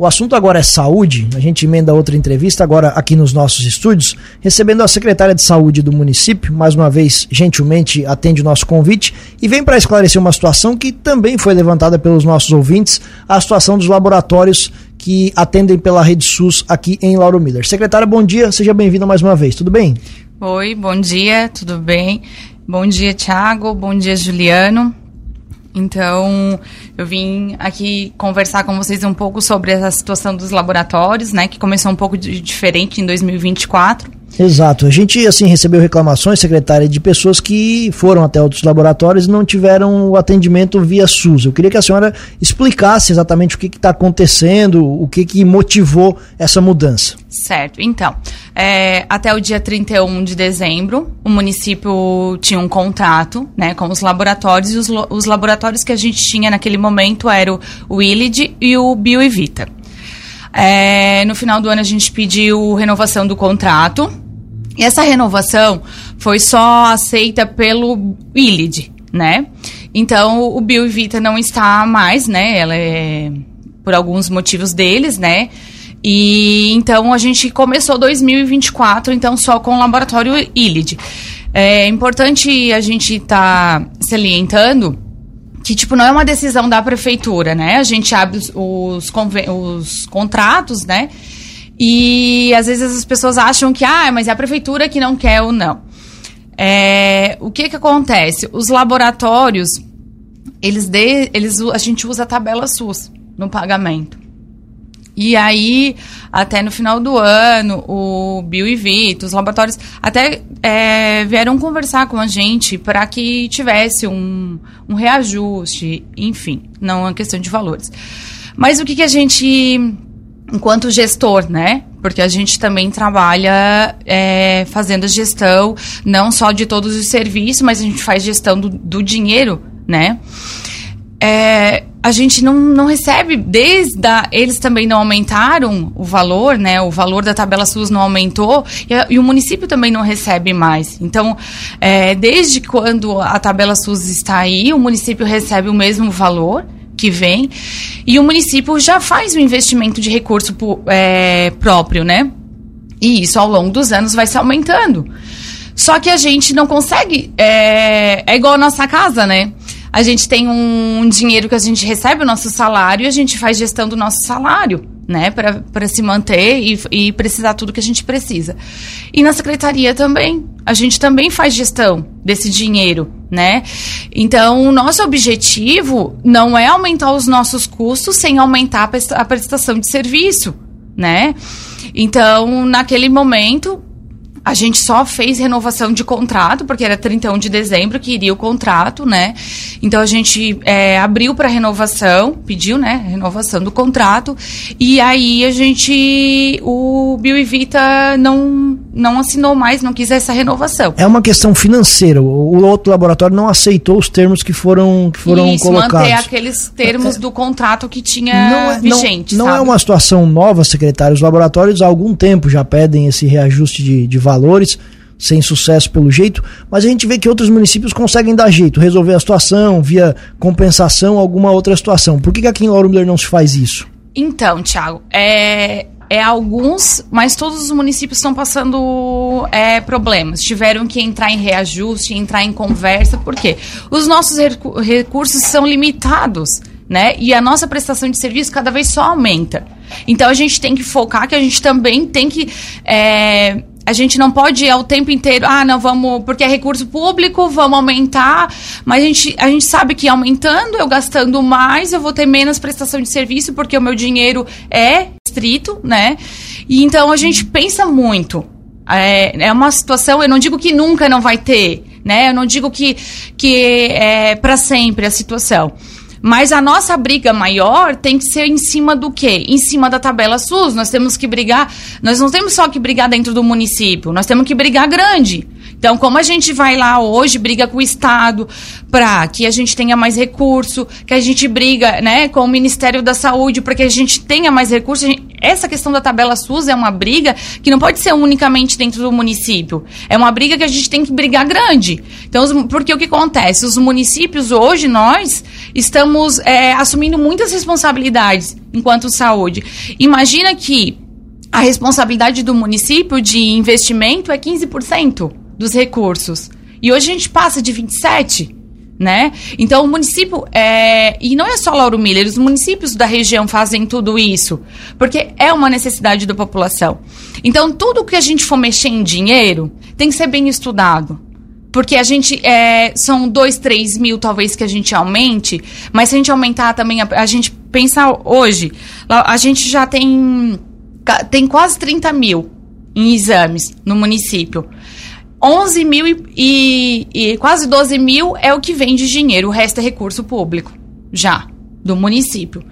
O assunto agora é saúde. A gente emenda outra entrevista agora aqui nos nossos estúdios, recebendo a secretária de saúde do município, mais uma vez, gentilmente atende o nosso convite e vem para esclarecer uma situação que também foi levantada pelos nossos ouvintes, a situação dos laboratórios que atendem pela rede SUS aqui em Lauro Miller. Secretária, bom dia, seja bem-vinda mais uma vez, tudo bem? Oi, bom dia, tudo bem? Bom dia, Thiago, bom dia, Juliano. Então, eu vim aqui conversar com vocês um pouco sobre a situação dos laboratórios, né, que começou um pouco de, diferente em 2024. Exato. A gente assim recebeu reclamações, secretária, de pessoas que foram até outros laboratórios e não tiveram o atendimento via SUS. Eu queria que a senhora explicasse exatamente o que está acontecendo, o que, que motivou essa mudança. Certo. Então, é, até o dia 31 de dezembro, o município tinha um contrato né, com os laboratórios e os, os laboratórios que a gente tinha naquele momento eram o Willid e o Bioevita. É, no final do ano a gente pediu renovação do contrato e essa renovação foi só aceita pelo Willid, né? Então o Bioevita não está mais, né? Ela é por alguns motivos deles, né? E então a gente começou 2024 então só com o laboratório ILID. É importante a gente estar tá salientando que tipo não é uma decisão da prefeitura, né? A gente abre os, os, os contratos, né? E às vezes as pessoas acham que ah, mas é a prefeitura que não quer ou não. É, o que que acontece? Os laboratórios eles de, eles a gente usa a tabela SUS no pagamento. E aí, até no final do ano, o Bill e Vito, os laboratórios, até é, vieram conversar com a gente para que tivesse um, um reajuste, enfim, não é uma questão de valores. Mas o que, que a gente, enquanto gestor, né? Porque a gente também trabalha é, fazendo gestão, não só de todos os serviços, mas a gente faz gestão do, do dinheiro, né? É, a gente não, não recebe, desde a, eles também não aumentaram o valor, né? O valor da tabela SUS não aumentou e, a, e o município também não recebe mais. Então, é, desde quando a tabela SUS está aí, o município recebe o mesmo valor que vem e o município já faz o investimento de recurso é, próprio, né? E isso ao longo dos anos vai se aumentando. Só que a gente não consegue. É, é igual a nossa casa, né? A gente tem um, dinheiro que a gente recebe o nosso salário e a gente faz gestão do nosso salário, né, para se manter e, e precisar tudo que a gente precisa. E na secretaria também, a gente também faz gestão desse dinheiro, né? Então, o nosso objetivo não é aumentar os nossos custos sem aumentar a prestação de serviço, né? Então, naquele momento, a gente só fez renovação de contrato, porque era 31 de dezembro que iria o contrato, né? Então a gente é, abriu para renovação, pediu, né? Renovação do contrato. E aí a gente. O Bioevita não, não assinou mais, não quis essa renovação. É uma questão financeira. O outro laboratório não aceitou os termos que foram, que foram Isso, colocados. manter aqueles termos é, do contrato que tinha não é, vigente. Não, não é uma situação nova, secretário. Os laboratórios há algum tempo já pedem esse reajuste de, de valor valores, sem sucesso pelo jeito, mas a gente vê que outros municípios conseguem dar jeito, resolver a situação via compensação, alguma outra situação. Por que, que aqui em Lauro Miller não se faz isso? Então, Thiago, é, é alguns, mas todos os municípios estão passando é, problemas. Tiveram que entrar em reajuste, entrar em conversa, por quê? Os nossos recursos são limitados, né? E a nossa prestação de serviço cada vez só aumenta. Então a gente tem que focar que a gente também tem que é, a gente não pode ir ao tempo inteiro, ah, não, vamos, porque é recurso público, vamos aumentar, mas a gente, a gente sabe que aumentando, eu gastando mais, eu vou ter menos prestação de serviço, porque o meu dinheiro é estrito, né? E então a gente pensa muito. É, é uma situação, eu não digo que nunca não vai ter, né? Eu não digo que, que é para sempre a situação. Mas a nossa briga maior tem que ser em cima do quê? Em cima da tabela SUS. Nós temos que brigar. Nós não temos só que brigar dentro do município, nós temos que brigar grande. Então, como a gente vai lá hoje, briga com o Estado para que a gente tenha mais recurso, que a gente briga né, com o Ministério da Saúde para que a gente tenha mais recursos, essa questão da tabela SUS é uma briga que não pode ser unicamente dentro do município. É uma briga que a gente tem que brigar grande. Então, porque o que acontece? Os municípios hoje, nós, estamos é, assumindo muitas responsabilidades enquanto saúde. Imagina que a responsabilidade do município de investimento é 15% dos recursos. E hoje a gente passa de 27%. Né? Então o município é, e não é só Lauro Miller, os municípios da região fazem tudo isso, porque é uma necessidade da população. Então tudo que a gente for mexer em dinheiro tem que ser bem estudado. Porque a gente. É, são dois, três mil, talvez, que a gente aumente. Mas se a gente aumentar também. A, a gente pensa hoje. A gente já tem. Tem quase 30 mil em exames no município. 11 mil e, e, e, quase 12 mil é o que vem de dinheiro, o resto é recurso público, já, do município.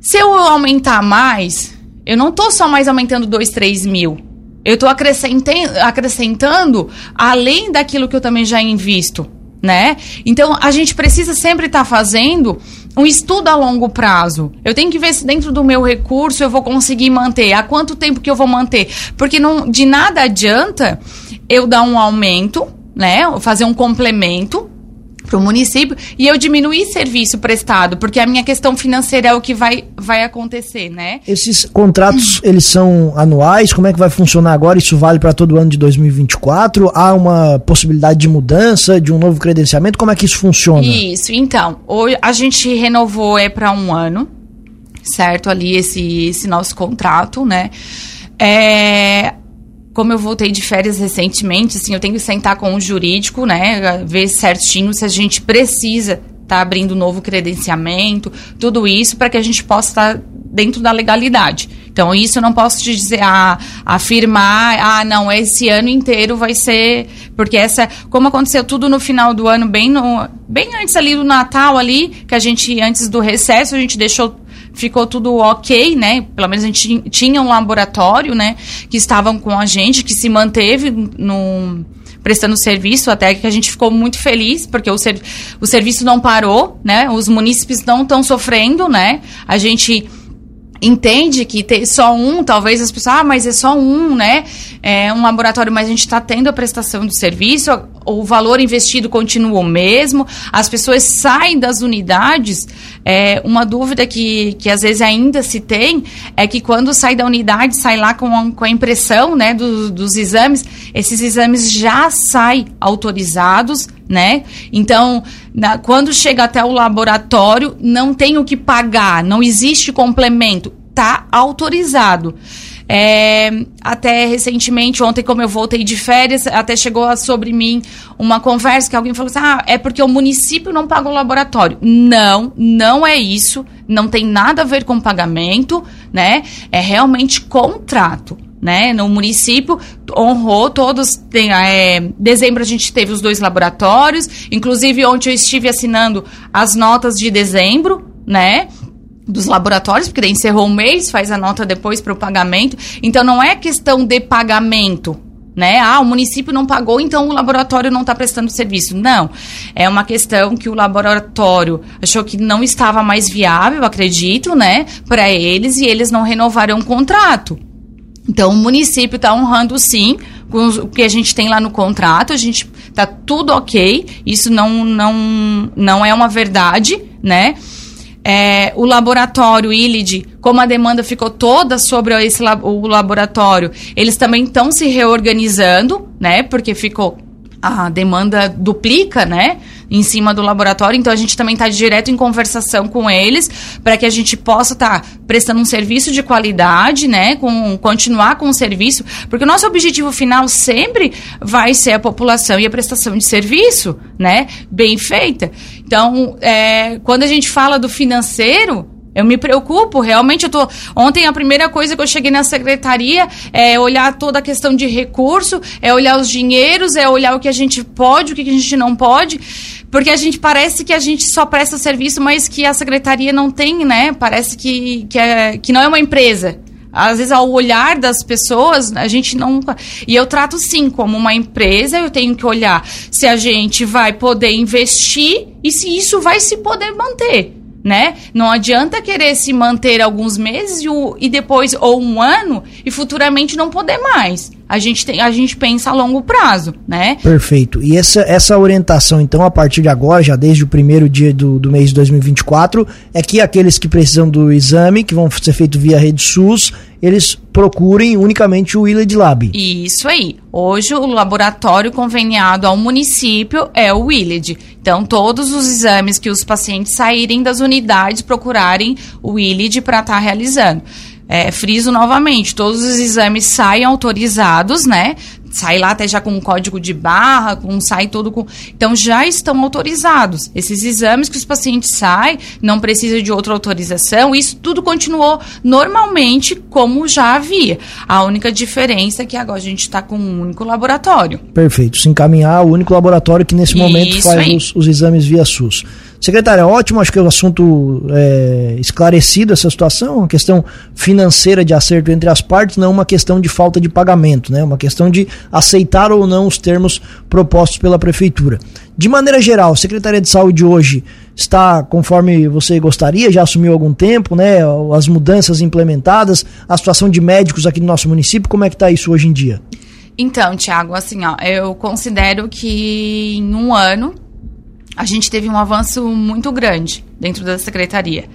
Se eu aumentar mais, eu não estou só mais aumentando 2, 3 mil. Eu estou acrescentando, além daquilo que eu também já invisto, né? Então, a gente precisa sempre estar tá fazendo um estudo a longo prazo. Eu tenho que ver se dentro do meu recurso eu vou conseguir manter. Há quanto tempo que eu vou manter? Porque não, de nada adianta eu dar um aumento, né? Fazer um complemento para o município e eu diminuir serviço prestado, porque a minha questão financeira é o que vai, vai acontecer, né? Esses contratos, eles são anuais? Como é que vai funcionar agora? Isso vale para todo ano de 2024? Há uma possibilidade de mudança, de um novo credenciamento? Como é que isso funciona? Isso, então, hoje a gente renovou é para um ano, certo? Ali esse, esse nosso contrato, né? É, como eu voltei de férias recentemente, assim, eu tenho que sentar com o jurídico, né, ver certinho se a gente precisa estar tá abrindo novo credenciamento, tudo isso para que a gente possa estar tá dentro da legalidade. Então, isso eu não posso te dizer, ah, afirmar, ah, não, esse ano inteiro vai ser. Porque essa. Como aconteceu tudo no final do ano, bem, no, bem antes ali do Natal, ali, que a gente, antes do recesso, a gente deixou ficou tudo ok, né? Pelo menos a gente tinha um laboratório, né? Que estavam com a gente, que se manteve no prestando serviço, até que a gente ficou muito feliz, porque o, ser, o serviço não parou, né? Os munícipes não estão sofrendo, né? A gente entende que ter só um, talvez as pessoas, ah, mas é só um, né? É um laboratório, mas a gente está tendo a prestação do serviço, o valor investido continua o mesmo, as pessoas saem das unidades. É, uma dúvida que, que às vezes ainda se tem é que quando sai da unidade, sai lá com a, com a impressão né, do, dos exames, esses exames já saem autorizados, né? Então, na, quando chega até o laboratório, não tem o que pagar, não existe complemento, tá autorizado. É, até recentemente, ontem, como eu voltei de férias, até chegou sobre mim uma conversa que alguém falou assim: ah, é porque o município não paga o laboratório. Não, não é isso. Não tem nada a ver com pagamento, né? É realmente contrato. Né, no município honrou todos. Tem, é, dezembro a gente teve os dois laboratórios, inclusive ontem eu estive assinando as notas de dezembro, né? dos laboratórios, porque daí encerrou o mês, faz a nota depois para o pagamento. Então não é questão de pagamento, né? Ah, o município não pagou, então o laboratório não está prestando serviço. Não. É uma questão que o laboratório achou que não estava mais viável, acredito, né, para eles e eles não renovaram o contrato. Então o município está honrando sim com o que a gente tem lá no contrato, a gente tá tudo ok. Isso não não não é uma verdade, né? É, o laboratório ILID, como a demanda ficou toda sobre esse, o laboratório, eles também estão se reorganizando, né? Porque ficou a demanda duplica, né? Em cima do laboratório, então a gente também está direto em conversação com eles para que a gente possa estar tá prestando um serviço de qualidade, né? Com, continuar com o serviço, porque o nosso objetivo final sempre vai ser a população e a prestação de serviço, né? Bem feita. Então, é, quando a gente fala do financeiro, eu me preocupo, realmente eu tô. Ontem a primeira coisa que eu cheguei na secretaria é olhar toda a questão de recurso, é olhar os dinheiros, é olhar o que a gente pode, o que a gente não pode, porque a gente parece que a gente só presta serviço, mas que a secretaria não tem, né? Parece que, que, é, que não é uma empresa. Às vezes, ao olhar das pessoas, a gente não. E eu trato sim como uma empresa, eu tenho que olhar se a gente vai poder investir e se isso vai se poder manter né? Não adianta querer se manter alguns meses e, o, e depois ou um ano e futuramente não poder mais. A gente, tem, a gente pensa a longo prazo, né? Perfeito. E essa, essa orientação, então, a partir de agora, já desde o primeiro dia do, do mês de 2024, é que aqueles que precisam do exame, que vão ser feito via rede SUS, eles procurem unicamente o Willard Lab. Isso aí. Hoje o laboratório conveniado ao município é o Willard. Então todos os exames que os pacientes saírem das unidades procurarem o Willard para estar tá realizando. É, friso novamente, todos os exames saem autorizados, né? sai lá até já com um código de barra, com sai todo com. Então já estão autorizados. Esses exames que os pacientes saem, não precisa de outra autorização, isso tudo continuou normalmente como já havia. A única diferença é que agora a gente está com um único laboratório. Perfeito. Se encaminhar o único laboratório que nesse momento isso faz os, os exames via SUS. Secretária, ótimo, acho que é o um assunto é, esclarecido essa situação, uma questão financeira de acerto entre as partes, não uma questão de falta de pagamento, né? Uma questão de aceitar ou não os termos propostos pela prefeitura. De maneira geral, a Secretaria de Saúde hoje está conforme você gostaria, já assumiu algum tempo, né? As mudanças implementadas, a situação de médicos aqui no nosso município, como é que está isso hoje em dia? Então, Tiago, assim, ó, eu considero que em um ano a gente teve um avanço muito grande dentro da secretaria.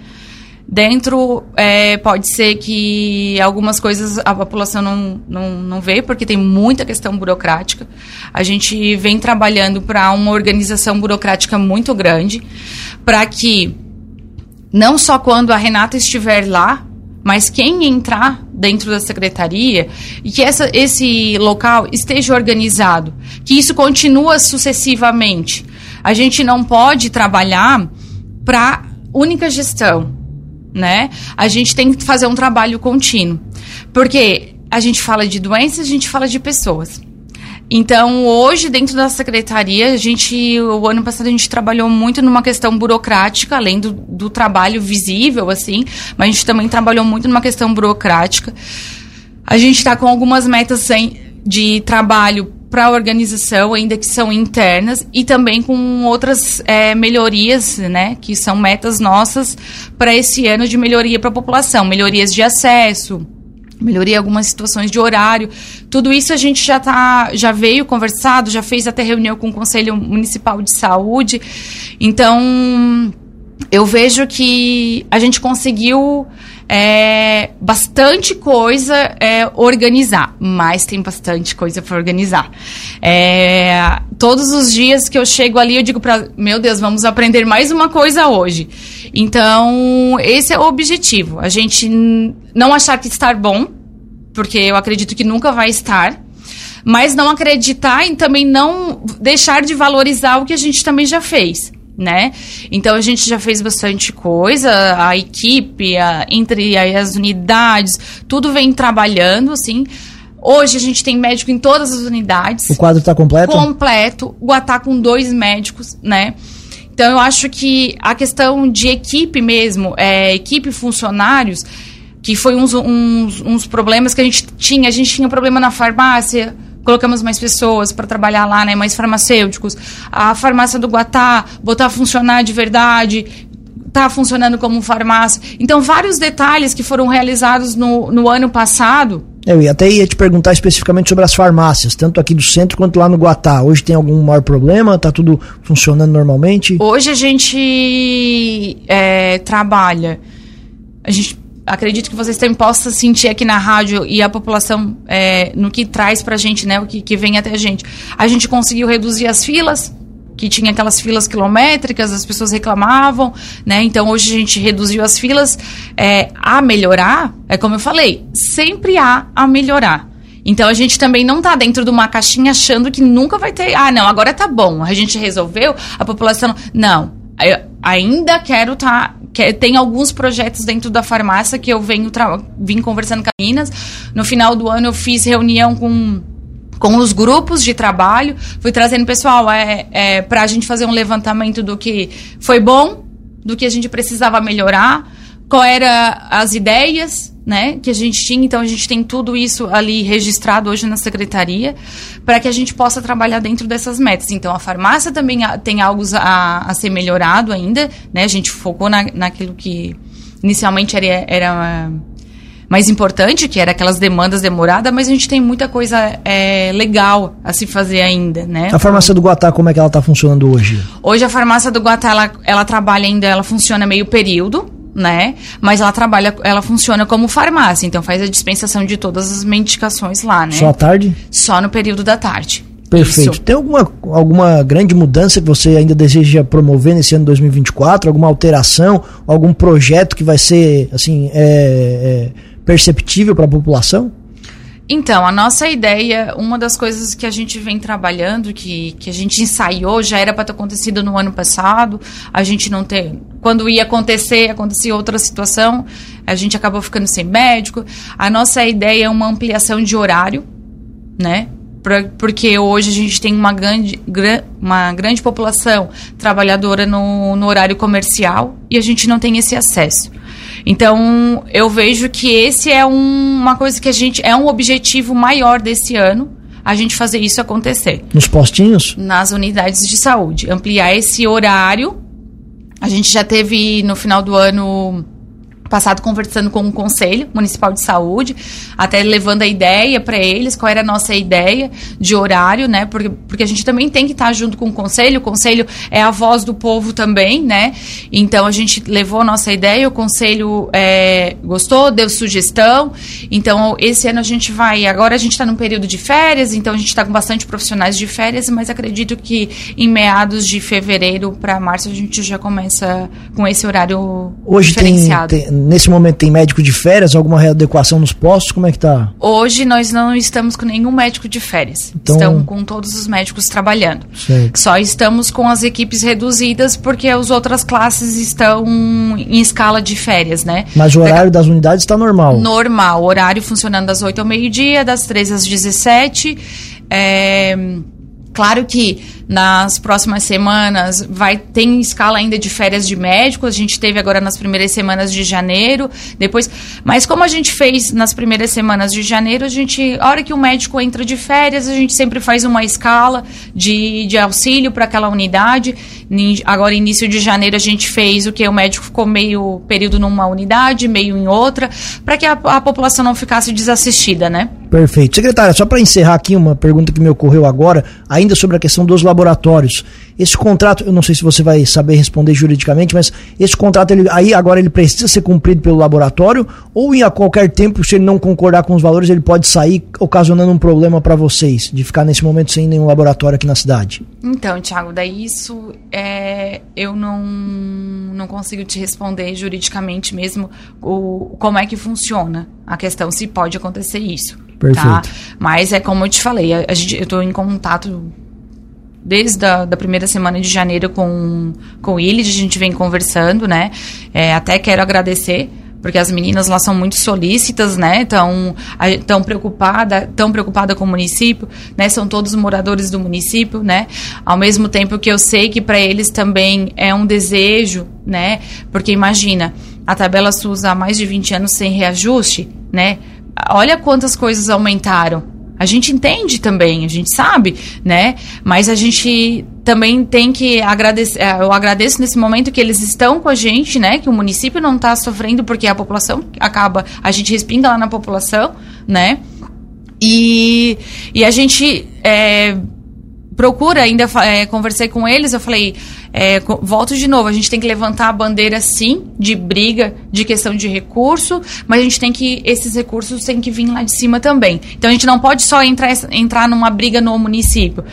Dentro, é, pode ser que algumas coisas a população não, não, não vê, porque tem muita questão burocrática. A gente vem trabalhando para uma organização burocrática muito grande, para que não só quando a Renata estiver lá, mas quem entrar dentro da secretaria e que essa, esse local esteja organizado, que isso continua sucessivamente. A gente não pode trabalhar para única gestão, né? A gente tem que fazer um trabalho contínuo. Porque a gente fala de doenças, a gente fala de pessoas. Então, hoje, dentro da secretaria, a gente, o ano passado, a gente trabalhou muito numa questão burocrática, além do, do trabalho visível, assim, mas a gente também trabalhou muito numa questão burocrática. A gente está com algumas metas sem, de trabalho para a organização, ainda que são internas, e também com outras é, melhorias, né, que são metas nossas para esse ano de melhoria para a população, melhorias de acesso, melhoria algumas situações de horário. Tudo isso a gente já tá, já veio conversado, já fez até reunião com o Conselho Municipal de Saúde. Então, eu vejo que a gente conseguiu é, bastante coisa é, organizar, mas tem bastante coisa para organizar. É, todos os dias que eu chego ali, eu digo para meu Deus, vamos aprender mais uma coisa hoje. Então, esse é o objetivo. A gente não achar que estar bom, porque eu acredito que nunca vai estar, mas não acreditar e também não deixar de valorizar o que a gente também já fez né? Então a gente já fez bastante coisa, a equipe, a, entre as unidades, tudo vem trabalhando, assim. Hoje a gente tem médico em todas as unidades. O quadro está completo? Completo. Guatá com dois médicos, né? Então eu acho que a questão de equipe mesmo, é, equipe funcionários, que foi uns, uns, uns problemas que a gente tinha. A gente tinha um problema na farmácia, colocamos mais pessoas para trabalhar lá, né, mais farmacêuticos. A farmácia do Guatá, botar a funcionar de verdade, tá funcionando como farmácia. Então, vários detalhes que foram realizados no, no ano passado. Eu ia até ia te perguntar especificamente sobre as farmácias, tanto aqui do centro quanto lá no Guatá. Hoje tem algum maior problema? Tá tudo funcionando normalmente? Hoje a gente é, trabalha. A gente acredito que vocês também possam sentir aqui na rádio e a população é, no que traz para a gente, né, o que, que vem até a gente. A gente conseguiu reduzir as filas, que tinha aquelas filas quilométricas, as pessoas reclamavam, né? Então hoje a gente reduziu as filas. É, a melhorar, é como eu falei, sempre há a melhorar. Então a gente também não está dentro de uma caixinha achando que nunca vai ter. Ah, não, agora tá bom, a gente resolveu, a população. Não. Eu ainda quero estar. Tá que tem alguns projetos dentro da farmácia que eu venho vim conversando com as meninas. No final do ano eu fiz reunião com com os grupos de trabalho, fui trazendo pessoal é, é, para a gente fazer um levantamento do que foi bom, do que a gente precisava melhorar, qual era as ideias, né, que a gente tinha, então a gente tem tudo isso ali registrado hoje na secretaria, para que a gente possa trabalhar dentro dessas metas. Então a farmácia também tem algo a, a ser melhorado ainda, né, a gente focou na, naquilo que inicialmente era, era mais importante, que era aquelas demandas demoradas, mas a gente tem muita coisa é, legal a se fazer ainda, né? A farmácia do Guatá, como é que ela está funcionando hoje? Hoje a farmácia do Guatá, ela, ela trabalha ainda, ela funciona meio período, né? Mas ela trabalha, ela funciona como farmácia, então faz a dispensação de todas as medicações lá, né? Só à tarde? Só no período da tarde. Perfeito. Isso. Tem alguma, alguma grande mudança que você ainda deseja promover nesse ano 2024? Alguma alteração? Algum projeto que vai ser assim é, é, perceptível para a população? Então, a nossa ideia, uma das coisas que a gente vem trabalhando, que, que a gente ensaiou, já era para ter acontecido no ano passado, a gente não tem. Quando ia acontecer, acontecia outra situação, a gente acabou ficando sem médico. A nossa ideia é uma ampliação de horário, né? porque hoje a gente tem uma grande, uma grande população trabalhadora no, no horário comercial e a gente não tem esse acesso. Então, eu vejo que esse é um, uma coisa que a gente. É um objetivo maior desse ano a gente fazer isso acontecer. Nos postinhos? Nas unidades de saúde. Ampliar esse horário. A gente já teve no final do ano passado conversando com o Conselho Municipal de Saúde, até levando a ideia para eles, qual era a nossa ideia de horário, né? Porque, porque a gente também tem que estar junto com o Conselho, o Conselho é a voz do povo também, né? Então a gente levou a nossa ideia, o Conselho é, gostou, deu sugestão. Então esse ano a gente vai, agora a gente está num período de férias, então a gente está com bastante profissionais de férias, mas acredito que em meados de fevereiro para março a gente já começa com esse horário Hoje diferenciado. Tem, tem nesse momento tem médico de férias, alguma readequação nos postos? Como é que tá? Hoje nós não estamos com nenhum médico de férias. Então... Estamos com todos os médicos trabalhando. Certo. Só estamos com as equipes reduzidas porque as outras classes estão em escala de férias, né? Mas o horário das unidades está normal? Normal. Horário funcionando das 8 ao meio-dia, das 3 às 17. É... Claro que nas próximas semanas vai ter escala ainda de férias de médicos. A gente teve agora nas primeiras semanas de janeiro, depois. Mas como a gente fez nas primeiras semanas de janeiro, a gente, a hora que o médico entra de férias, a gente sempre faz uma escala de, de auxílio para aquela unidade. Agora, início de janeiro, a gente fez o que o médico ficou meio período numa unidade, meio em outra, para que a, a população não ficasse desassistida, né? Perfeito. Secretária, só para encerrar aqui uma pergunta que me ocorreu agora, ainda sobre a questão dos laboratórios. Esse contrato, eu não sei se você vai saber responder juridicamente, mas esse contrato ele, aí agora ele precisa ser cumprido pelo laboratório ou em a qualquer tempo, se ele não concordar com os valores, ele pode sair ocasionando um problema para vocês, de ficar nesse momento sem nenhum laboratório aqui na cidade? Então, Thiago, daí isso é, eu não, não consigo te responder juridicamente mesmo o, como é que funciona a questão, se pode acontecer isso. Perfeito. Tá? Mas é como eu te falei, a, a gente, eu estou em contato desde a da primeira semana de janeiro com, com o Ilid, a gente vem conversando, né? É, até quero agradecer porque as meninas lá são muito solícitas, né? Tão, tão preocupada, tão preocupada com o município, né? São todos moradores do município, né? Ao mesmo tempo que eu sei que para eles também é um desejo, né? Porque imagina, a tabela SUS há mais de 20 anos sem reajuste, né? Olha quantas coisas aumentaram. A gente entende também, a gente sabe, né? Mas a gente também tem que agradecer. É, eu agradeço nesse momento que eles estão com a gente, né? Que o município não está sofrendo porque a população acaba, a gente respinga lá na população, né? E, e a gente é, procura ainda é, conversei com eles, eu falei, é, volto de novo, a gente tem que levantar a bandeira sim de briga, de questão de recurso, mas a gente tem que esses recursos têm que vir lá de cima também. Então a gente não pode só entrar entrar numa briga no município.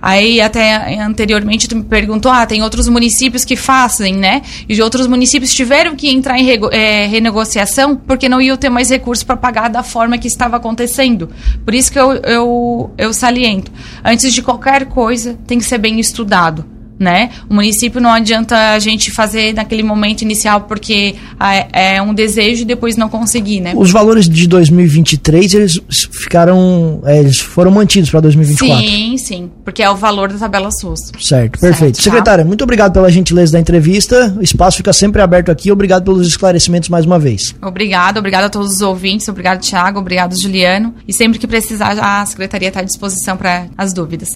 Aí até anteriormente tu me perguntou, ah, tem outros municípios que fazem, né? E outros municípios tiveram que entrar em é, renegociação porque não iam ter mais recursos para pagar da forma que estava acontecendo. Por isso que eu, eu, eu saliento. Antes de qualquer coisa, tem que ser bem estudado né? O município não adianta a gente fazer naquele momento inicial porque é, é um desejo e depois não conseguir, né? Os valores de 2023 eles ficaram, é, eles foram mantidos para 2024. Sim, sim, porque é o valor da tabela SUS. Certo, perfeito. Certo, tá? Secretária, muito obrigado pela gentileza da entrevista. O espaço fica sempre aberto aqui. Obrigado pelos esclarecimentos mais uma vez. Obrigado, obrigado a todos os ouvintes, obrigado Tiago, obrigado Juliano. E sempre que precisar, a secretaria está à disposição para as dúvidas.